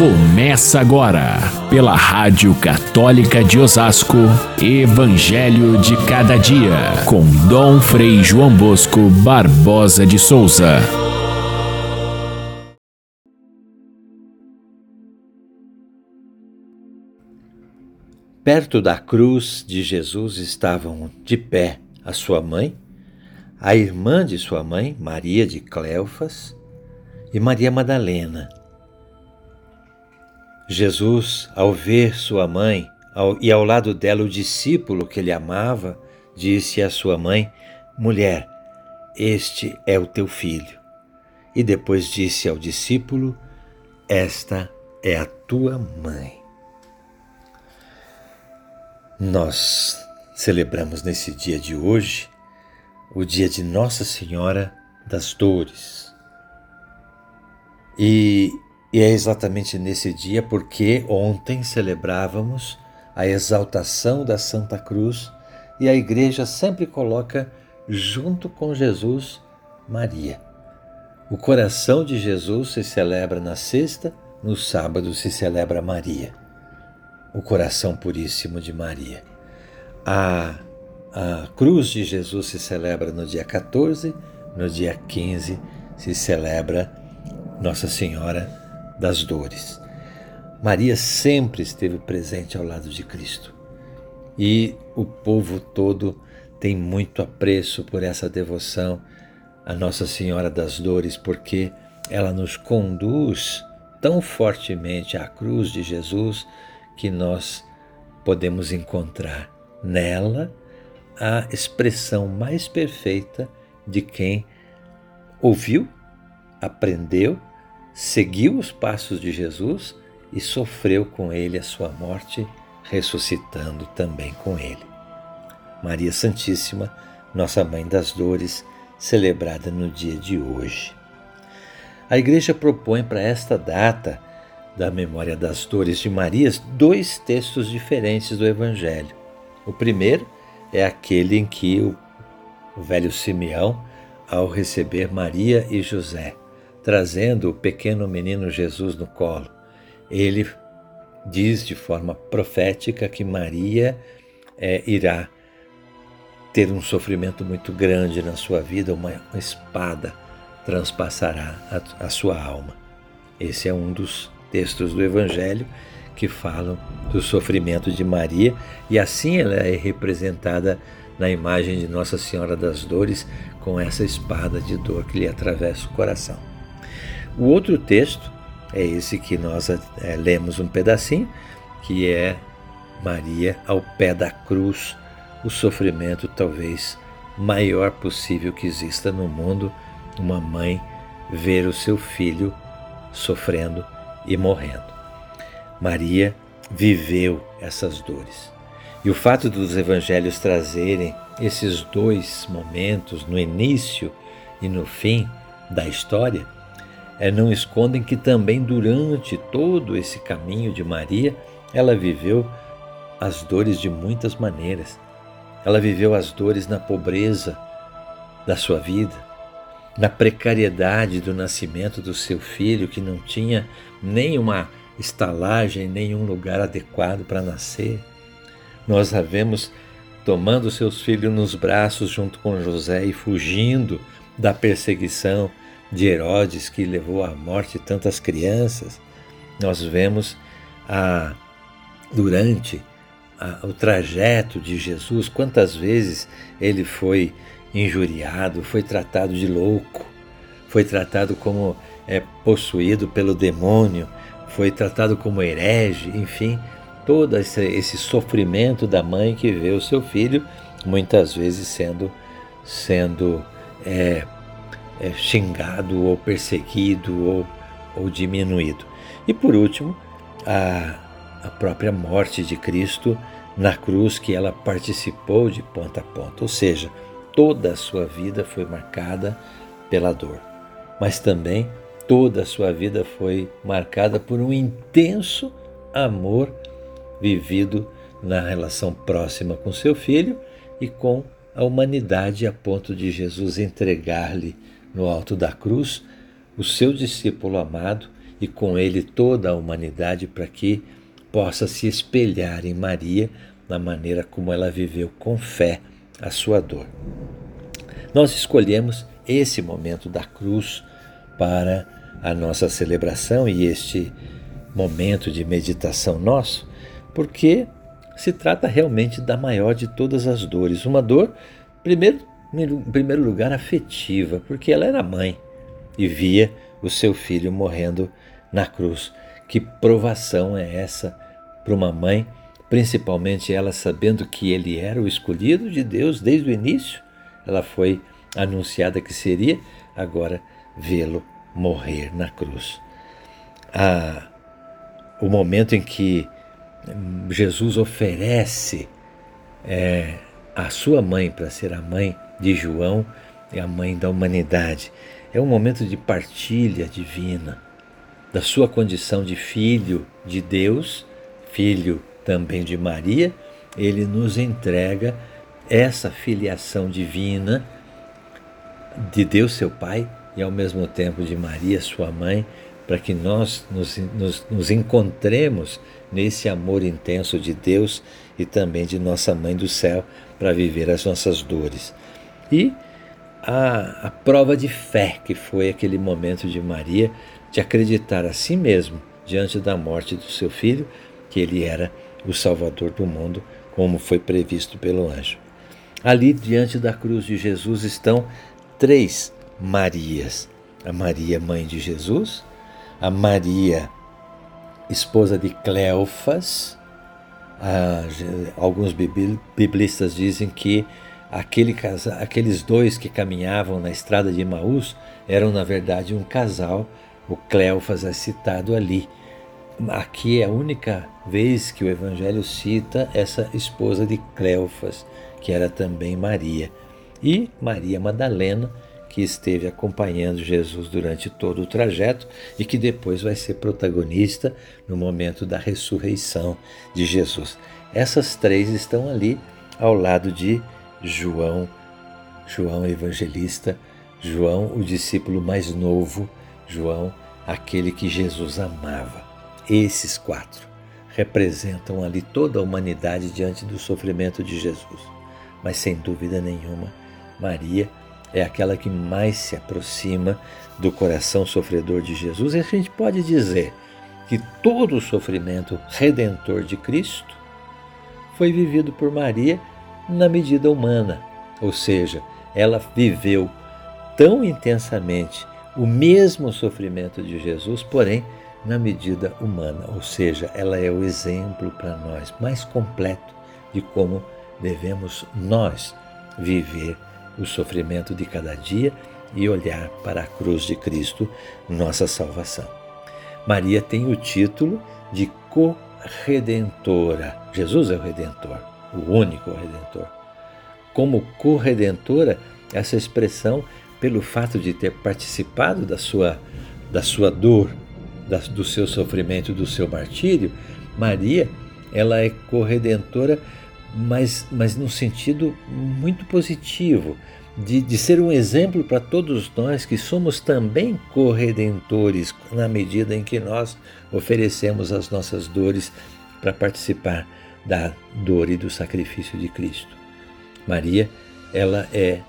Começa agora, pela Rádio Católica de Osasco, Evangelho de Cada Dia, com Dom Frei João Bosco Barbosa de Souza. Perto da cruz de Jesus estavam de pé a sua mãe, a irmã de sua mãe, Maria de Cleofas, e Maria Madalena. Jesus, ao ver sua mãe ao, e ao lado dela o discípulo que ele amava, disse à sua mãe: Mulher, este é o teu filho. E depois disse ao discípulo: Esta é a tua mãe. Nós celebramos nesse dia de hoje o dia de Nossa Senhora das Dores. E, e é exatamente nesse dia porque ontem celebrávamos a exaltação da Santa Cruz e a igreja sempre coloca junto com Jesus Maria. O coração de Jesus se celebra na sexta, no sábado se celebra Maria. O coração puríssimo de Maria. A a cruz de Jesus se celebra no dia 14, no dia 15 se celebra Nossa Senhora das Dores. Maria sempre esteve presente ao lado de Cristo e o povo todo tem muito apreço por essa devoção a Nossa Senhora das Dores, porque ela nos conduz tão fortemente à cruz de Jesus que nós podemos encontrar nela a expressão mais perfeita de quem ouviu, aprendeu, seguiu os passos de Jesus e sofreu com ele a sua morte, ressuscitando também com ele. Maria Santíssima, nossa Mãe das Dores, celebrada no dia de hoje. A Igreja propõe para esta data da memória das dores de Maria dois textos diferentes do Evangelho. O primeiro é aquele em que o, velho Simeão, ao receber Maria e José, trazendo o pequeno menino Jesus no colo, ele diz de forma profética que Maria é, irá ter um sofrimento muito grande na sua vida, uma, uma espada transpassará a, a sua alma. Esse é um dos textos do Evangelho que falam do sofrimento de Maria e assim ela é representada na imagem de Nossa Senhora das Dores com essa espada de dor que lhe atravessa o coração. O outro texto é esse que nós é, lemos um pedacinho, que é Maria ao pé da cruz, o sofrimento talvez maior possível que exista no mundo, uma mãe ver o seu filho sofrendo e morrendo. Maria viveu essas dores. E o fato dos evangelhos trazerem esses dois momentos, no início e no fim da história, é, não escondem que também durante todo esse caminho de Maria, ela viveu as dores de muitas maneiras. Ela viveu as dores na pobreza da sua vida, na precariedade do nascimento do seu filho, que não tinha nem uma estalagem, nenhum lugar adequado para nascer. Nós a vemos tomando seus filhos nos braços junto com José e fugindo da perseguição de Herodes que levou à morte tantas crianças. Nós vemos a, durante a, o trajeto de Jesus quantas vezes ele foi injuriado, foi tratado de louco, foi tratado como é, possuído pelo demônio, foi tratado como herege, enfim, todo esse, esse sofrimento da mãe que vê o seu filho muitas vezes sendo, sendo é, é, xingado ou perseguido ou, ou diminuído. E por último, a, a própria morte de Cristo na cruz que ela participou de ponta a ponta, ou seja, toda a sua vida foi marcada pela dor, mas também toda a sua vida foi marcada por um intenso amor vivido na relação próxima com seu filho e com a humanidade, a ponto de Jesus entregar-lhe no alto da cruz o seu discípulo amado e com ele toda a humanidade para que possa se espelhar em Maria na maneira como ela viveu com fé a sua dor. Nós escolhemos esse momento da cruz para a nossa celebração e este momento de meditação nosso, porque se trata realmente da maior de todas as dores. Uma dor, primeiro, em primeiro lugar, afetiva, porque ela era mãe e via o seu filho morrendo na cruz. Que provação é essa para uma mãe, principalmente ela sabendo que ele era o escolhido de Deus desde o início? Ela foi anunciada que seria, agora vê-lo morrer na cruz. Ah, o momento em que Jesus oferece é, a sua mãe para ser a mãe de João e a mãe da humanidade. É um momento de partilha divina da sua condição de filho de Deus, filho também de Maria. Ele nos entrega essa filiação divina de Deus, seu Pai, e ao mesmo tempo de Maria, sua mãe, para que nós nos, nos, nos, encontremos nesse amor intenso de Deus e também de nossa Mãe do Céu para viver as nossas dores. E a, a prova de fé que foi aquele momento de Maria de acreditar a si mesmo diante da morte do seu filho que ele era o Salvador do mundo, como foi previsto pelo anjo. Ali diante da cruz de Jesus estão três Marias: a Maria, mãe de Jesus, a Maria, esposa de Cleofas. Alguns biblistas dizem que aquele casa, aqueles dois que caminhavam na estrada de Maús eram, na verdade, um casal. O Cleofas é citado ali. Aqui é a única vez que o Evangelho cita essa esposa de Cleofas, que era também Maria e Maria Madalena, que esteve acompanhando Jesus durante todo o trajeto e que depois vai ser protagonista no momento da ressurreição de Jesus. Essas três estão ali ao lado de João, João evangelista, João o discípulo mais novo, João aquele que Jesus amava. Esses quatro representam ali toda a humanidade diante do sofrimento de Jesus. Mas sem dúvida nenhuma, Maria é aquela que mais se aproxima do coração sofredor de Jesus. E a gente pode dizer que todo o sofrimento redentor de Cristo foi vivido por Maria na medida humana, ou seja, ela viveu tão intensamente o mesmo sofrimento de Jesus, porém na medida humana, ou seja, ela é o exemplo para nós mais completo de como devemos nós viver o sofrimento de cada dia e olhar para a cruz de Cristo, nossa salvação. Maria tem o título de corredentora. Jesus é o redentor, o único redentor. Como corredentora, essa expressão, pelo fato de ter participado da sua, da sua dor, da, do seu sofrimento, do seu martírio, Maria, ela é corredentora mas, mas num sentido muito positivo, de, de ser um exemplo para todos nós que somos também corredentores na medida em que nós oferecemos as nossas dores para participar da dor e do sacrifício de Cristo. Maria, ela é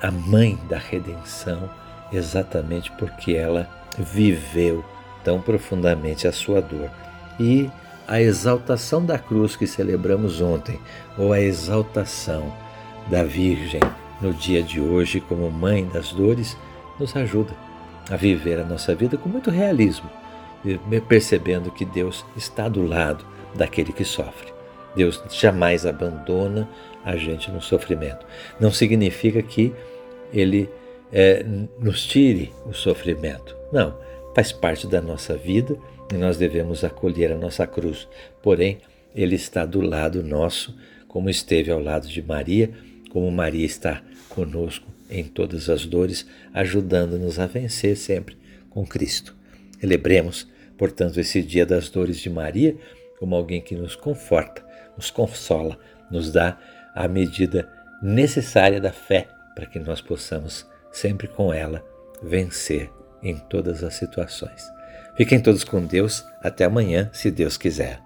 a, a mãe da redenção exatamente porque ela viveu tão profundamente a sua dor. E a exaltação da cruz que celebramos ontem, ou a exaltação da Virgem no dia de hoje como Mãe das Dores, nos ajuda a viver a nossa vida com muito realismo, percebendo que Deus está do lado daquele que sofre. Deus jamais abandona a gente no sofrimento. Não significa que Ele é, nos tire o sofrimento. Não, faz parte da nossa vida e nós devemos acolher a nossa cruz. Porém, Ele está do lado nosso, como esteve ao lado de Maria, como Maria está conosco em todas as dores, ajudando-nos a vencer sempre com Cristo. Celebremos, portanto, esse dia das dores de Maria como alguém que nos conforta, nos consola, nos dá a medida necessária da fé para que nós possamos sempre com ela vencer em todas as situações. Fiquem todos com Deus. Até amanhã, se Deus quiser.